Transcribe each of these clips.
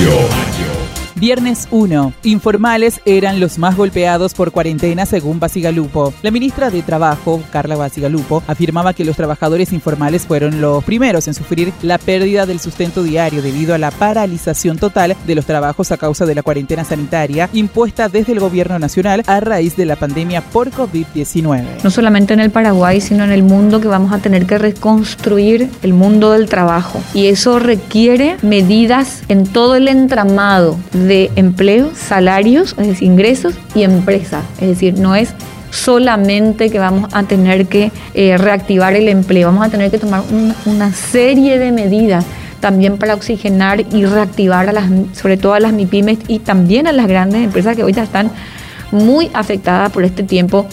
Mayo. Viernes 1. Informales eran los más golpeados por cuarentena según Basigalupo. La ministra de Trabajo, Carla Basigalupo, afirmaba que los trabajadores informales fueron los primeros en sufrir la pérdida del sustento diario debido a la paralización total de los trabajos a causa de la cuarentena sanitaria impuesta desde el gobierno nacional a raíz de la pandemia por COVID-19. No solamente en el Paraguay, sino en el mundo que vamos a tener que reconstruir el mundo del trabajo. Y eso requiere medidas en todo el entramado de de empleo, salarios, es decir, ingresos y empresa. Es decir, no es solamente que vamos a tener que eh, reactivar el empleo, vamos a tener que tomar una serie de medidas también para oxigenar y reactivar a las, sobre todo a las MIPIMES y también a las grandes empresas que hoy ya están muy afectadas por este tiempo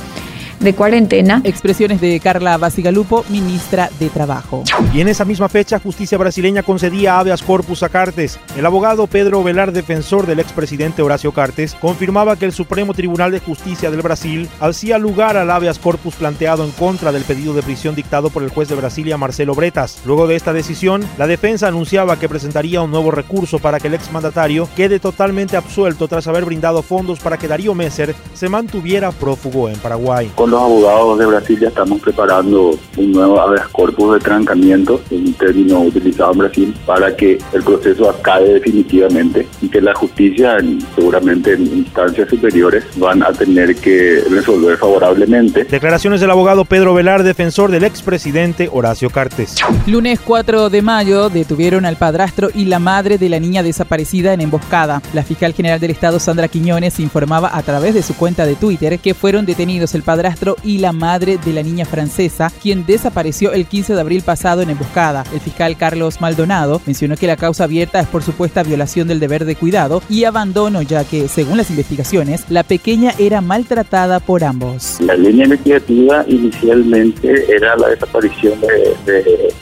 de cuarentena. Expresiones de Carla Basigalupo, ministra de Trabajo. Y en esa misma fecha, justicia brasileña concedía habeas corpus a Cartes. El abogado Pedro Velar, defensor del expresidente Horacio Cartes, confirmaba que el Supremo Tribunal de Justicia del Brasil hacía lugar al habeas corpus planteado en contra del pedido de prisión dictado por el juez de Brasilia, Marcelo Bretas. Luego de esta decisión, la defensa anunciaba que presentaría un nuevo recurso para que el exmandatario quede totalmente absuelto tras haber brindado fondos para que Darío Messer se mantuviera prófugo en Paraguay los abogados de Brasil ya estamos preparando un nuevo habeas corpus de trancamiento, un término utilizado en Brasil, para que el proceso acabe definitivamente y que la justicia, seguramente en instancias superiores, van a tener que resolver favorablemente. Declaraciones del abogado Pedro Velar, defensor del expresidente Horacio Cartes. Lunes 4 de mayo detuvieron al padrastro y la madre de la niña desaparecida en emboscada. La fiscal general del estado, Sandra Quiñones, informaba a través de su cuenta de Twitter que fueron detenidos el padrastro y la madre de la niña francesa, quien desapareció el 15 de abril pasado en emboscada. El fiscal Carlos Maldonado mencionó que la causa abierta es por supuesta violación del deber de cuidado y abandono, ya que, según las investigaciones, la pequeña era maltratada por ambos. La línea investigativa inicialmente era la desaparición de,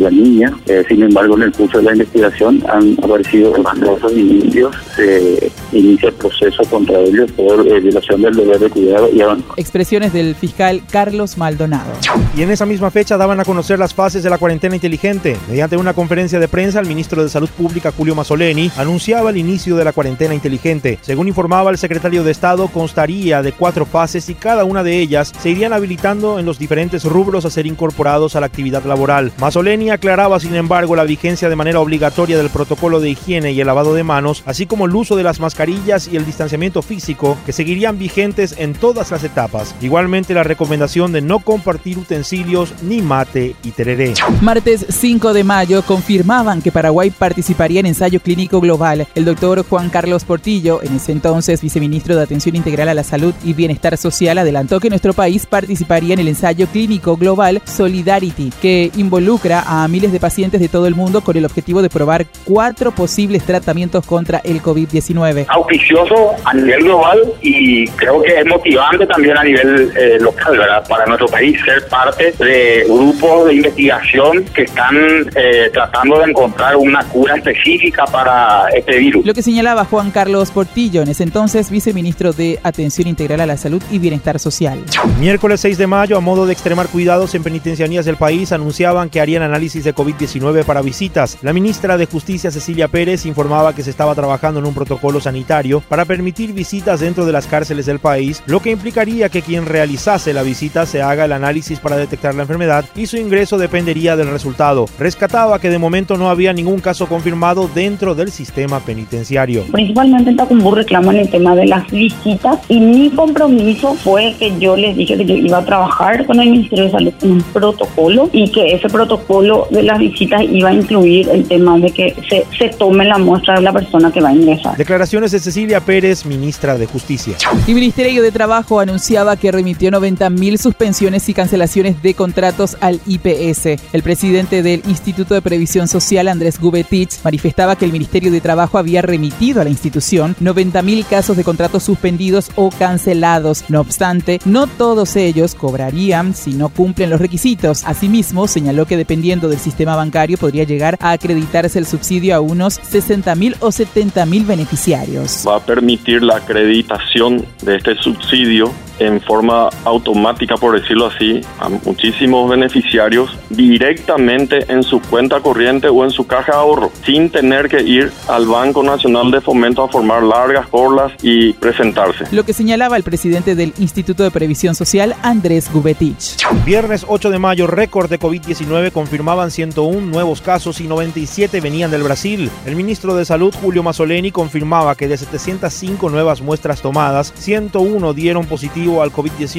la niña, eh, sin embargo, en el curso de la investigación han aparecido numerosos indicios, se inicia el proceso contra ellos por eh, violación del deber de cuidado y abandono. Expresiones de del fiscal Carlos Maldonado. Y en esa misma fecha daban a conocer las fases de la cuarentena inteligente. Mediante una conferencia de prensa, el ministro de Salud Pública, Julio Mazzoleni, anunciaba el inicio de la cuarentena inteligente. Según informaba el secretario de Estado, constaría de cuatro fases y cada una de ellas se irían habilitando en los diferentes rubros a ser incorporados a la actividad laboral. Mazzoleni aclaraba, sin embargo, la vigencia de manera obligatoria del protocolo de higiene y el lavado de manos, así como el uso de las mascarillas y el distanciamiento físico, que seguirían vigentes en todas las etapas. Igualmente, la recomendación de no compartir utensilios ni mate y tereré. Martes 5 de mayo confirmaban que Paraguay participaría en ensayo clínico global. El doctor Juan Carlos Portillo, en ese entonces viceministro de Atención Integral a la Salud y Bienestar Social, adelantó que nuestro país participaría en el ensayo clínico global Solidarity, que involucra a miles de pacientes de todo el mundo con el objetivo de probar cuatro posibles tratamientos contra el COVID-19. Auspicioso a nivel global y creo que es motivante también a nivel eh, local, ¿verdad? Para nuestro país, ser parte de grupos de investigación que están eh, tratando de encontrar una cura específica para este virus. Lo que señalaba Juan Carlos Portillo, en ese entonces viceministro de Atención Integral a la Salud y Bienestar Social. Miércoles 6 de mayo, a modo de extremar cuidados en penitencianías del país, anunciaban que harían análisis de COVID-19 para visitas. La ministra de Justicia, Cecilia Pérez, informaba que se estaba trabajando en un protocolo sanitario para permitir visitas dentro de las cárceles del país, lo que implicaría que quien realice realizase la visita se haga el análisis para detectar la enfermedad y su ingreso dependería del resultado. Rescataba que de momento no había ningún caso confirmado dentro del sistema penitenciario. Principalmente en Tacumbú reclaman el tema de las visitas y mi compromiso fue que yo les dije que yo iba a trabajar con el Ministerio de Salud en un protocolo y que ese protocolo de las visitas iba a incluir el tema de que se, se tome la muestra de la persona que va a ingresar. Declaraciones de Cecilia Pérez, ministra de Justicia. El Ministerio de Trabajo anunciaba que remitió 90.000 suspensiones y cancelaciones de contratos al IPS. El presidente del Instituto de Previsión Social, Andrés Gubetich, manifestaba que el Ministerio de Trabajo había remitido a la institución 90.000 casos de contratos suspendidos o cancelados. No obstante, no todos ellos cobrarían si no cumplen los requisitos. Asimismo, señaló que dependiendo del sistema bancario podría llegar a acreditarse el subsidio a unos 60.000 o 70.000 beneficiarios. Va a permitir la acreditación de este subsidio en forma automática, por decirlo así, a muchísimos beneficiarios directamente en su cuenta corriente o en su caja de ahorro, sin tener que ir al Banco Nacional de Fomento a formar largas colas y presentarse. Lo que señalaba el presidente del Instituto de Previsión Social, Andrés Gubetich. Viernes 8 de mayo, récord de COVID-19 confirmaban 101 nuevos casos y 97 venían del Brasil. El ministro de Salud, Julio Mazzoleni, confirmaba que de 705 nuevas muestras tomadas, 101 dieron positivo al COVID-19,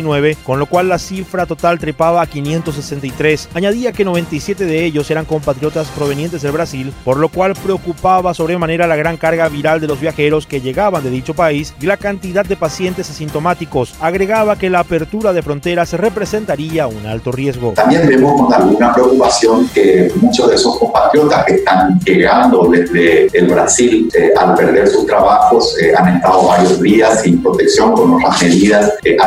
con lo cual la cifra total trepaba a 563. Añadía que 97 de ellos eran compatriotas provenientes del Brasil, por lo cual preocupaba sobremanera la gran carga viral de los viajeros que llegaban de dicho país y la cantidad de pacientes asintomáticos. Agregaba que la apertura de fronteras representaría un alto riesgo. También vemos con alguna preocupación que muchos de esos compatriotas que están llegando desde el Brasil eh, al perder sus trabajos eh, han estado varios días sin protección con otras medidas, eh,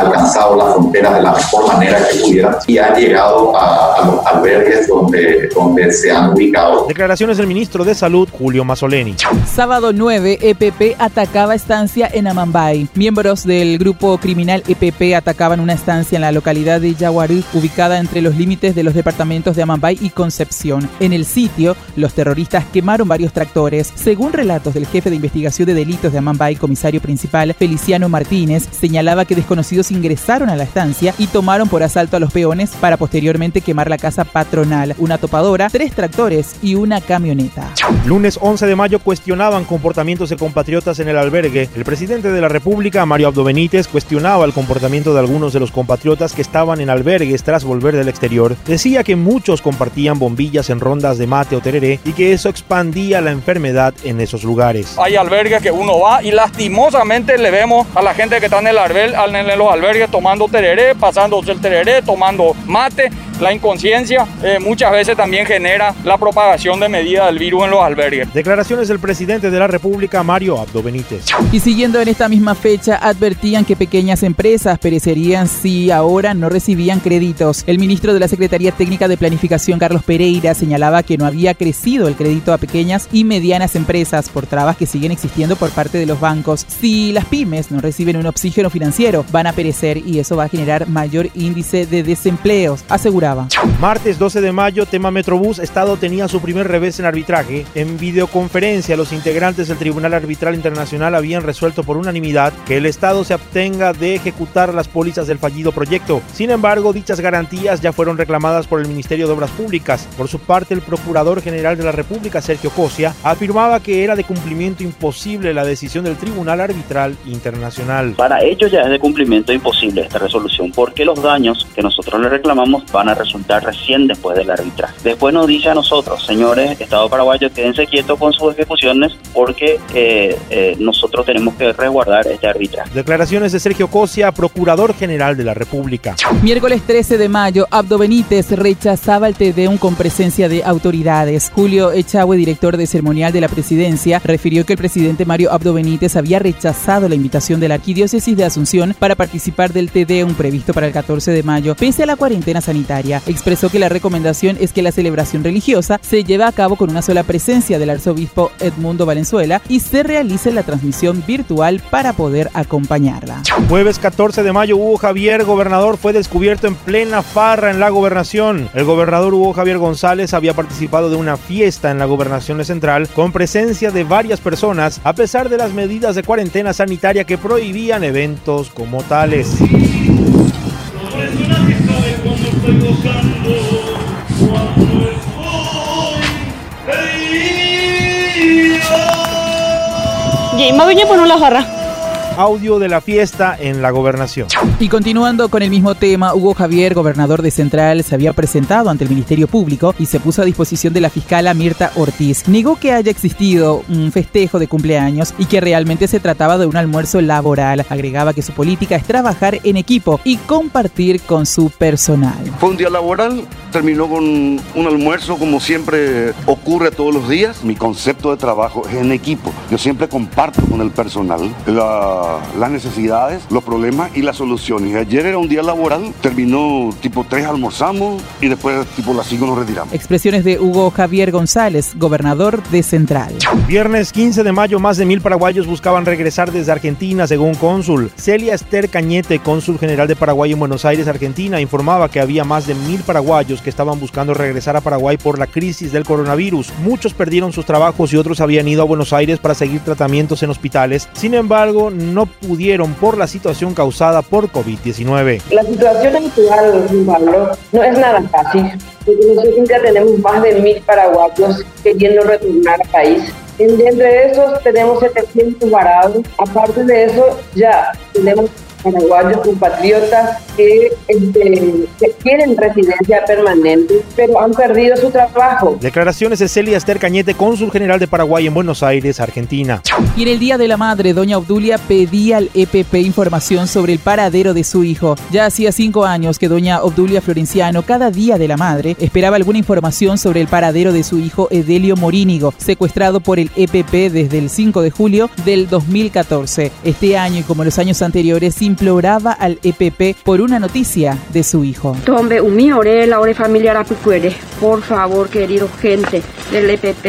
alcanzado la frontera de la mejor manera que pudieran y han llegado a, a los albergues donde, donde se han ubicado. Declaraciones del ministro de Salud, Julio Mazzoleni. Sábado 9, EPP atacaba estancia en Amambay. Miembros del grupo criminal EPP atacaban una estancia en la localidad de Yaguarú, ubicada entre los límites de los departamentos de Amambay y Concepción. En el sitio, los terroristas quemaron varios tractores. Según relatos del jefe de investigación de delitos de Amambay, comisario principal Feliciano Martínez, señalaba que desconocidos ingresaron a la estancia y tomaron por asalto a los peones para posteriormente quemar la casa patronal, una topadora, tres tractores y una camioneta. Lunes 11 de mayo cuestionaban comportamientos de compatriotas en el albergue. El presidente de la República, Mario Abdo Benítez, cuestionaba el comportamiento de algunos de los compatriotas que estaban en albergues tras volver del exterior. Decía que muchos compartían bombillas en rondas de mate o tereré y que eso expandía la enfermedad en esos lugares. Hay albergues que uno va y lastimosamente le vemos a la gente que está en, el alber, en los albergues tomando tereré, pasándose el tereré, tomando mate. La inconsciencia eh, muchas veces también genera la propagación de medida del virus en los albergues. Declaraciones del presidente de la República, Mario Abdo Benítez. Y siguiendo en esta misma fecha, advertían que pequeñas empresas perecerían si ahora no recibían créditos. El ministro de la Secretaría Técnica de Planificación, Carlos Pereira, señalaba que no había crecido el crédito a pequeñas y medianas empresas por trabas que siguen existiendo por parte de los bancos. Si las pymes no reciben un oxígeno financiero, van a perecer y eso va a generar mayor índice de desempleos, aseguraba. Martes 12 de mayo, tema Metrobús, Estado tenía su primer revés en arbitraje. En videoconferencia, los integrantes del Tribunal Arbitral Internacional habían resuelto por unanimidad que el Estado se abstenga de ejecutar las pólizas del fallido proyecto. Sin embargo, dichas garantías ya fueron reclamadas por el Ministerio de Obras Públicas. Por su parte, el Procurador General de la República, Sergio Cosia, afirmaba que era de cumplimiento imposible la decisión del Tribunal Arbitral Internacional. Para ellos ya es de cumplimiento imposible esta resolución porque los daños que nosotros le reclamamos van a resultar recién después del arbitraje. Después nos dice a nosotros, señores, Estado paraguayo, quédense quietos con sus ejecuciones porque eh, eh, nosotros tenemos que resguardar este arbitraje. Declaraciones de Sergio Cosia, Procurador General de la República. Miércoles 13 de mayo, Abdo Benítez rechazaba el TDUM con presencia de autoridades. Julio Echagüe, director de ceremonial de la presidencia, refirió que el presidente Mario Abdo Benítez había rechazado la invitación de la arquidiócesis de Asunción para participar del TDUM previsto para el 14 de mayo, pese a la cuarentena sanitaria. Expresó que la recomendación es que la celebración religiosa se lleve a cabo con una sola presencia del arzobispo Edmundo Valenzuela y se realice la transmisión virtual para poder acompañarla. Jueves 14 de mayo, Hugo Javier, gobernador, fue descubierto en plena farra en la gobernación. El gobernador Hugo Javier González había participado de una fiesta en la gobernación central con presencia de varias personas, a pesar de las medidas de cuarentena sanitaria que prohibían eventos como tales. Jimba viña por la jarra audio de la fiesta en la gobernación. Y continuando con el mismo tema, Hugo Javier, gobernador de Central, se había presentado ante el Ministerio Público y se puso a disposición de la fiscala Mirta Ortiz. Negó que haya existido un festejo de cumpleaños y que realmente se trataba de un almuerzo laboral. Agregaba que su política es trabajar en equipo y compartir con su personal. Fue un día laboral terminó con un almuerzo como siempre ocurre todos los días. Mi concepto de trabajo es en equipo. Yo siempre comparto con el personal las necesidades, los problemas y las soluciones. Ayer era un día laboral, terminó tipo 3 almorzamos y después tipo las 5 nos retiramos. Expresiones de Hugo Javier González, gobernador de Central. Viernes 15 de mayo, más de mil paraguayos buscaban regresar desde Argentina, según cónsul. Celia Esther Cañete, cónsul general de Paraguay en Buenos Aires, Argentina, informaba que había más de mil paraguayos que estaban buscando regresar a Paraguay por la crisis del coronavirus. Muchos perdieron sus trabajos y otros habían ido a Buenos Aires para seguir tratamientos en hospitales. Sin embargo, no pudieron por la situación causada por COVID-19. La situación actual, Pablo, no es nada fácil. Nosotros ya tenemos más de mil paraguayos queriendo retornar al país. Entre esos tenemos 700 varados. Aparte de eso, ya tenemos paraguayos compatriotas que, este, que, tienen residencia permanente, pero han perdido su trabajo. Declaraciones de Celia Esther Cañete, cónsul general de Paraguay en Buenos Aires, Argentina. Y en el Día de la Madre, doña Obdulia pedía al EPP información sobre el paradero de su hijo. Ya hacía cinco años que doña Obdulia Florenciano, cada Día de la Madre, esperaba alguna información sobre el paradero de su hijo Edelio Morínigo, secuestrado por el EPP desde el 5 de julio del 2014. Este año y como los años anteriores, imploraba al EPP por una noticia de su hijo. Tombe, umi ore la ore familiar apucuere. Por favor, querido gente del EPP,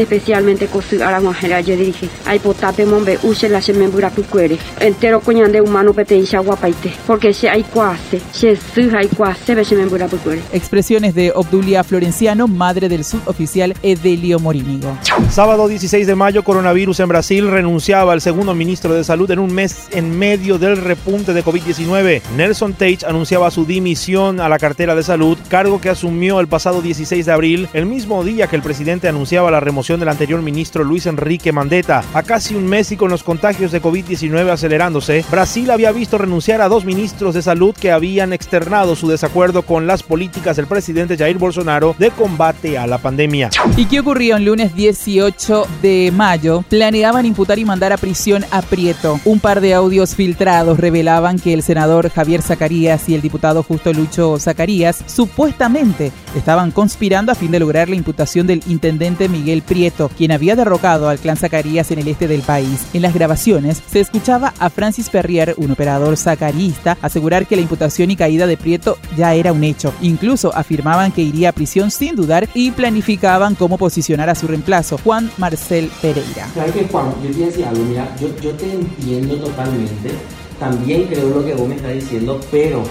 especialmente con su aramajera, yo dirige. Ay, potape mombe, use la semembura pucuere. Entero coñande humano petencia guapaite. Porque se hay cuase, se su hay cuase, ve semembura pucuere. Expresiones de Obdulia Florenciano, madre del suboficial Edelio Morínigo. Sábado 16 de mayo, coronavirus en Brasil renunciaba al segundo ministro de Salud en un mes en medio del repunte de COVID-19. Nelson Tate anunciaba su dimisión a la cartera de salud, cargo que asumió el pasado 16 de abril, el mismo día que el presidente anunciaba la remoción del anterior ministro Luis Enrique Mandetta. A casi un mes y con los contagios de COVID-19 acelerándose, Brasil había visto renunciar a dos ministros de salud que habían externado su desacuerdo con las políticas del presidente Jair Bolsonaro de combate a la pandemia. ¿Y qué ocurrió el lunes 18 de mayo? Planeaban imputar y mandar a prisión a Prieto. Un par de audios filtrados revelaban que el senador Javier Zacarías y el diputado Justo Lucho Zacarías supuestamente estaban conspirando a fin de lograr la imputación del intendente Miguel Prieto, quien había derrocado al clan Zacarías en el este del país. En las grabaciones se escuchaba a Francis Ferrier, un operador zacarista, asegurar que la imputación y caída de Prieto ya era un hecho. Incluso afirmaban que iría a prisión sin dudar y planificaban cómo posicionar a su reemplazo, Juan Marcel Pereira. ¿Sabes qué, Juan? Yo te decía algo, mira, yo, yo te entiendo totalmente. También creo lo que vos me estás diciendo, pero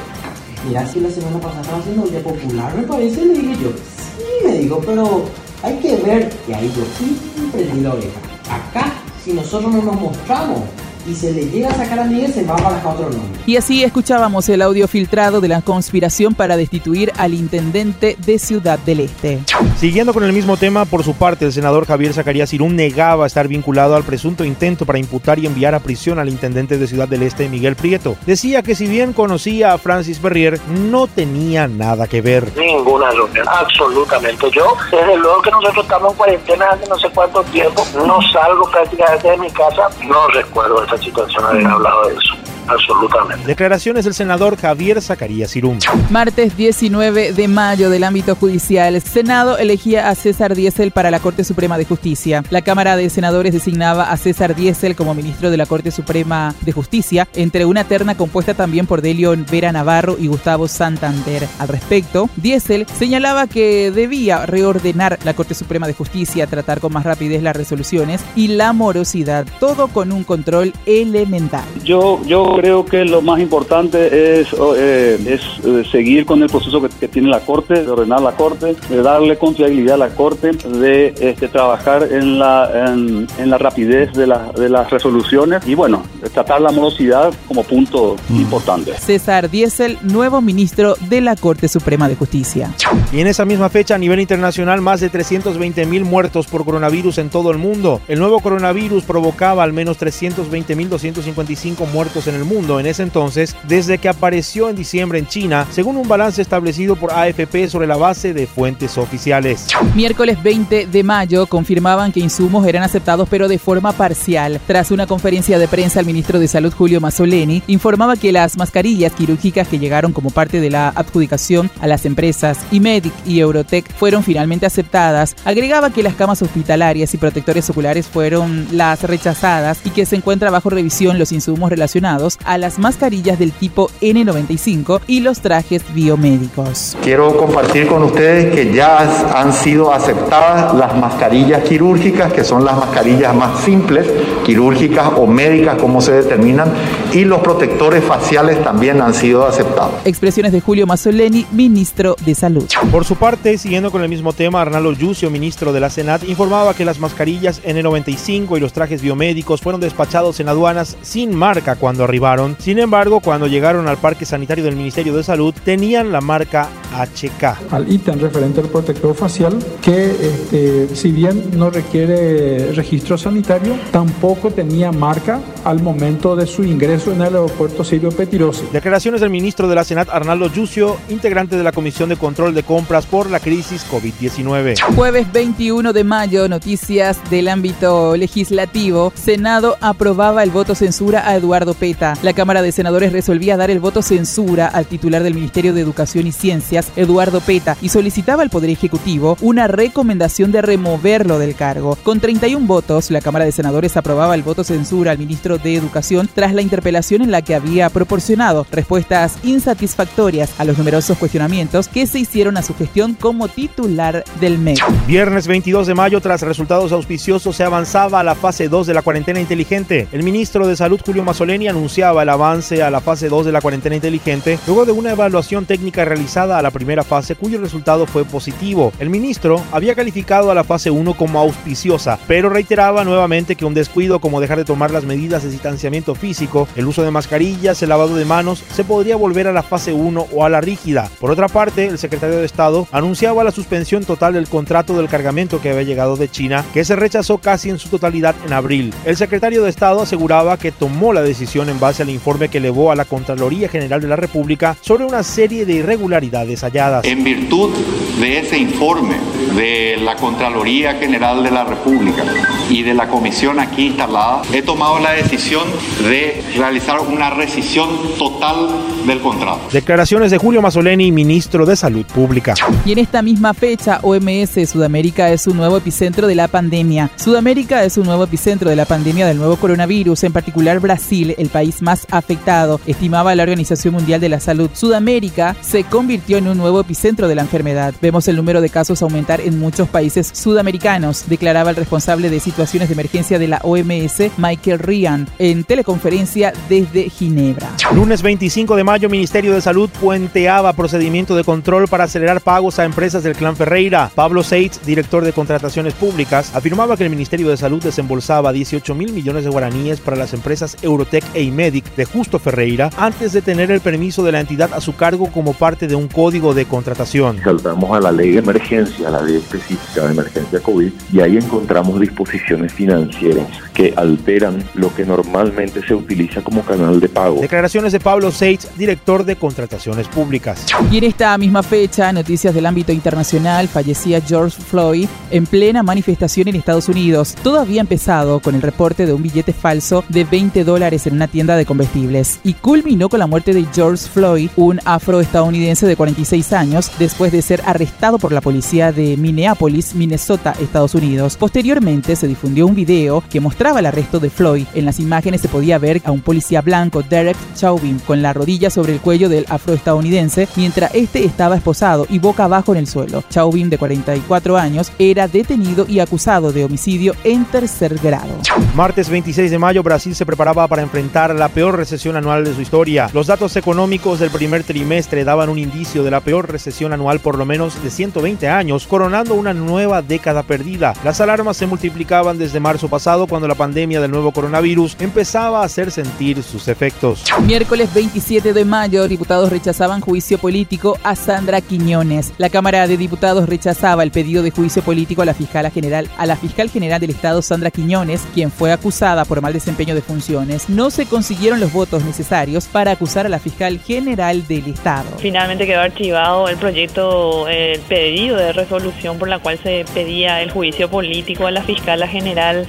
mira, si la semana pasada estaba haciendo Olla Popular, me parece, le dije yo, sí, me digo, pero hay que ver, y ahí yo sí prendí la oreja. Acá, si nosotros no nos mostramos y se le llega a sacar a Miguel, se va a barajar otro nombre. Y así escuchábamos el audio filtrado de la conspiración para destituir al intendente de Ciudad del Este. Siguiendo con el mismo tema, por su parte, el senador Javier Zacarías Irún negaba estar vinculado al presunto intento para imputar y enviar a prisión al intendente de Ciudad del Este, Miguel Prieto. Decía que si bien conocía a Francis Ferrier, no tenía nada que ver. Ninguna reunión, absolutamente. Yo, desde luego que nosotros estamos en cuarentena hace no sé cuánto tiempo, no salgo prácticamente de mi casa, no recuerdo esta situación haber hablado de eso. Absolutamente. Declaraciones del senador Javier Zacarías Irún. Martes 19 de mayo del ámbito judicial, el Senado elegía a César Diesel para la Corte Suprema de Justicia. La Cámara de Senadores designaba a César Diesel como ministro de la Corte Suprema de Justicia, entre una terna compuesta también por Delio Vera Navarro y Gustavo Santander. Al respecto, Diesel señalaba que debía reordenar la Corte Suprema de Justicia, tratar con más rapidez las resoluciones y la morosidad, todo con un control elemental. Yo, yo creo que lo más importante es, eh, es eh, seguir con el proceso que, que, tiene la Corte, de ordenar la Corte, de darle confiabilidad a la Corte, de este, trabajar en la, en, en la rapidez de, la, de, las resoluciones y, bueno, tratar la morosidad como punto mm. importante. César Diesel, nuevo ministro de la Corte Suprema de Justicia. Y en esa misma fecha, a nivel internacional, más de 320 mil muertos por coronavirus en todo el mundo. El nuevo coronavirus provocaba al menos 320 mil 255 muertos en el mundo en ese entonces desde que apareció en diciembre en China, según un balance establecido por AFP sobre la base de fuentes oficiales. Miércoles 20 de mayo confirmaban que insumos eran aceptados pero de forma parcial. Tras una conferencia de prensa, el ministro de Salud Julio Mazzoleni informaba que las mascarillas quirúrgicas que llegaron como parte de la adjudicación a las empresas Imedic y Eurotech fueron finalmente aceptadas. Agregaba que las camas hospitalarias y protectores oculares fueron las rechazadas y que se encuentra bajo revisión los insumos relacionados a las mascarillas del tipo N95 y los trajes biomédicos. Quiero compartir con ustedes que ya han sido aceptadas las mascarillas quirúrgicas, que son las mascarillas más simples, quirúrgicas o médicas como se determinan, y los protectores faciales también han sido aceptados. Expresiones de Julio Mazzoleni, ministro de Salud. Por su parte, siguiendo con el mismo tema, Arnaldo Yucio, ministro de la Senat, informaba que las mascarillas N95 y los trajes biomédicos fueron despachados en aduanas sin marca cuando arribaron. Sin embargo, cuando llegaron al parque sanitario del Ministerio de Salud, tenían la marca HK. Al ítem referente al protector facial, que este, si bien no requiere registro sanitario, tampoco tenía marca al momento de su ingreso en el aeropuerto Silvio Petirosi. Declaraciones del ministro de la Senat, Arnaldo Yucio, integrante de la Comisión de Control de Compras por la crisis COVID-19. Jueves 21 de mayo, noticias del ámbito legislativo. Senado aprobaba el voto censura a Eduardo Peta. La Cámara de Senadores resolvía dar el voto censura al titular del Ministerio de Educación y Ciencias, Eduardo Peta, y solicitaba al Poder Ejecutivo una recomendación de removerlo del cargo. Con 31 votos, la Cámara de Senadores aprobaba el voto censura al ministro de Educación tras la interpelación en la que había proporcionado respuestas insatisfactorias a los numerosos cuestionamientos que se hicieron a su gestión como titular del MEC. Viernes 22 de mayo, tras resultados auspiciosos, se avanzaba a la fase 2 de la cuarentena inteligente. El ministro de Salud, Julio Mazzoleni, anunciaba el avance a la fase 2 de la cuarentena inteligente luego de una evaluación técnica realizada a la primera fase cuyo resultado fue positivo. El ministro había calificado a la fase 1 como auspiciosa, pero reiteraba nuevamente que un descuido como dejar de tomar las medidas de distanciamiento físico, el uso de mascarillas, el lavado de manos, se podría volver a la fase 1 o a la rígida. Por otra parte, el secretario de Estado anunciaba la suspensión total del contrato del cargamento que había llegado de China, que se rechazó casi en su totalidad en abril. El secretario de Estado aseguraba que tomó la decisión en base al informe que elevó a la Contraloría General de la República sobre una serie de irregularidades halladas. En virtud de ese informe de la Contraloría General de la República y de la comisión aquí instalada, he tomado la decisión de realizar una rescisión total del contrato. Declaraciones de Julio Mazzoleni, ministro de Salud Pública. Y en esta misma fecha, OMS Sudamérica es un nuevo epicentro de la pandemia. Sudamérica es un nuevo epicentro de la pandemia del nuevo coronavirus, en particular Brasil, el país más afectado, estimaba la Organización Mundial de la Salud. Sudamérica se convirtió en un nuevo epicentro de la enfermedad. Vemos el número de casos aumentar en muchos países sudamericanos, declaraba el responsable de situaciones de emergencia de la OMS, Michael Ryan, en teleconferencia desde Ginebra. Lunes 25 de mayo, Ministerio de Salud puenteaba procedimiento de control para acelerar pagos a empresas del clan Ferreira. Pablo Seitz, director de contrataciones públicas, afirmaba que el Ministerio de Salud desembolsaba 18 mil millones de guaraníes para las empresas Eurotech e De Justo Ferreira antes de tener el permiso de la entidad a su cargo como parte de un código de contratación. Saltamos a la ley de emergencia, a la ley específica de emergencia COVID, y ahí encontramos disposiciones financieras que alteran lo que normalmente se utiliza como canal de pago. Declaraciones de Pablo Seitz, director de contrataciones públicas. Y en esta misma fecha, noticias del ámbito internacional, fallecía George Floyd en plena manifestación en Estados Unidos. Todo había empezado con el reporte de un billete falso de 20 dólares en una tienda de comestibles y culminó con la muerte de George Floyd, un afroestadounidense de 46 años, después de ser arrestado por la policía de Minneapolis, Minnesota, Estados Unidos. Posteriormente se difundió un video que mostraba el arresto de Floyd. En las imágenes se podía ver a un policía blanco, Derek Chauvin, con la rodilla sobre el cuello del afroestadounidense, mientras este estaba esposado y boca abajo en el suelo. Chauvin, de 44 años, era detenido y acusado de homicidio en tercer grado. Martes 26 de mayo, Brasil se preparaba para enfrentar la peor recesión anual de su historia. Los datos económicos del primer trimestre daban un indicio de la peor recesión anual por lo menos de 120 años, coronando una nueva década perdida. Las alarmas se multiplicaban desde marzo pasado cuando la pandemia del nuevo coronavirus empezaba a hacer sentir sus efectos. Miércoles 27 de mayo, diputados rechazaban juicio político a Sandra Quiñones. La Cámara de Diputados rechazaba el pedido de juicio político a la fiscal general, a la fiscal general del Estado Sandra Quiñones, quien fue acusada por mal desempeño de funciones. No se consiguieron los votos necesarios para acusar a la fiscal general del Estado. Finalmente quedó archivado el proyecto, el pedido de resolución por la cual se pedía el juicio político a la fiscal general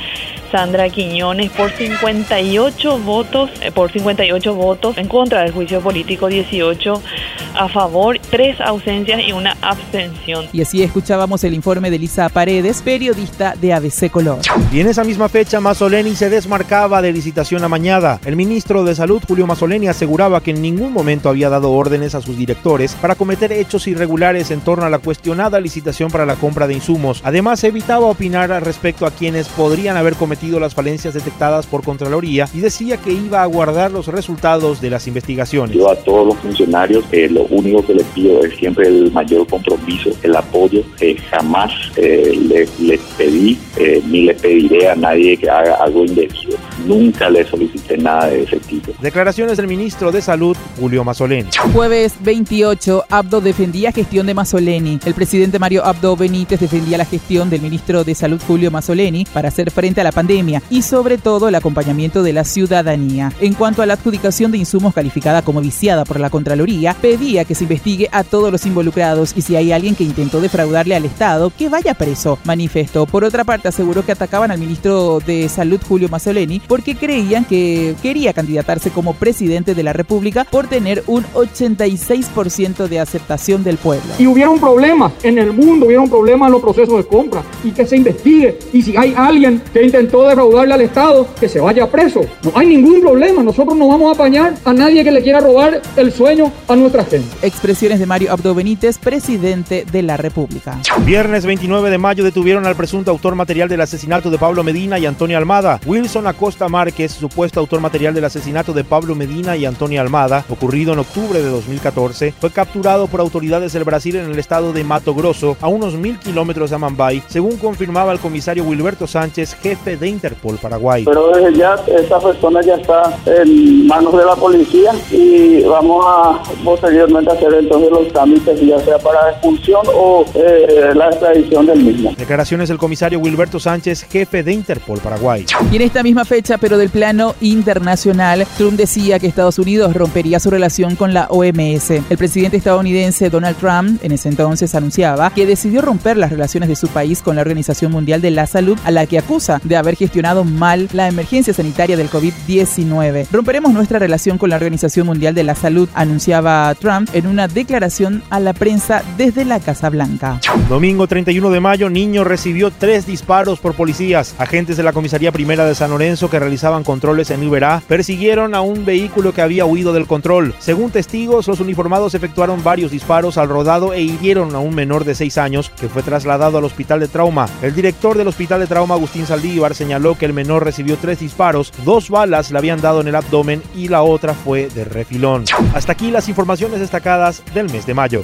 Sandra Quiñones por 58 votos, eh, por 58 votos en contra del juicio político, 18 a favor, tres ausencias y una abstención. Y así escuchábamos el informe de Lisa Paredes, periodista de ABC Color. Y en esa misma fecha, Mazzoleni se desmarcaba de licitación amañada. El ministro de Salud, Julio Mazzoleni, aseguraba que en ningún momento había dado órdenes a sus directores para cometer hechos irregulares en torno a la cuestionada licitación para la compra de insumos. Además, evitaba opinar respecto a quienes podrían haber cometido las falencias detectadas por Contraloría y decía que iba a guardar los resultados de las investigaciones. Yo a todos los funcionarios eh, lo único que les pido es siempre el mayor compromiso, el apoyo. Eh, jamás eh, les, les, pedí eh, ni le pediré a nadie que haga algo indebido. Nunca le solicité nada de ese tipo. Declaraciones del ministro de Salud, Julio Mazzoleni. Jueves 28, Abdo defendía gestión de Mazzoleni. El presidente Mario Abdo Benítez defendía la gestión del ministro de Salud, Julio Mazzoleni, para hacer frente a la pandemia y sobre todo el acompañamiento de la ciudadanía. En cuanto a la adjudicación de insumos calificada como viciada por la Contraloría, pedía que se investigue a todos los involucrados y si hay alguien que intentó defraudarle al Estado, que vaya preso, manifestó. Por otra parte, aseguró que atacaban al ministro de Salud, Julio Mazzoleni, porque creían que quería candidatarse como presidente de la República por tener un 86% de aceptación del pueblo. Y hubiera un problema en el mundo, hubiera un problema en los procesos de compra y que se investigue. Y si hay alguien que intentó defraudarle al Estado, que se vaya preso. No hay ningún problema, nosotros no vamos a apañar a nadie que le quiera robar el sueño a nuestra gente. Expresiones de Mario Abdo Benítez, presidente de la República. Viernes 29 de mayo detuvieron al presunto autor material del asesinato de Pablo Medina y Antonio Almada. Wilson Acosta Márquez, supuesto autor material del asesinato de Pablo Medina y Antonio Almada, ocurrido en octubre de 2014, fue capturado por autoridades del Brasil en el estado de Mato Grosso, a unos mil kilómetros de Amambay, según confirmaba el comisario Wilberto Sánchez, jefe de Interpol Paraguay. Pero desde ya esta persona ya está en manos de la policía y vamos a posteriormente hacer entonces los trámites, ya sea para expulsión o eh, la extradición del mismo. Declaraciones del comisario Wilberto Sánchez, jefe de Interpol Paraguay. Y en esta misma fecha, pero del plano internacional, Trump decía que Estados Unidos rompería su relación con la OMS. El presidente estadounidense Donald Trump en ese entonces anunciaba que decidió romper las relaciones de su país con la Organización Mundial de la Salud, a la que acusa de haber gestionado mal la emergencia sanitaria del COVID-19. Romperemos nuestra relación con la Organización Mundial de la Salud, anunciaba Trump en una declaración a la prensa desde la Casa Blanca. Domingo 31 de mayo, niño recibió tres disparos por policías. Agentes de la Comisaría Primera de San Lorenzo que realizaban controles en Iberá persiguieron a un vehículo que había huido del control. Según testigos, los uniformados efectuaron varios disparos al rodado e hirieron a un menor de 6 años que fue trasladado al hospital de trauma. El director del hospital de trauma, Agustín Saldívar, señaló que el menor recibió tres disparos, dos balas le habían dado en el abdomen y la otra fue de refilón. Hasta aquí las informaciones destacadas del mes de mayo.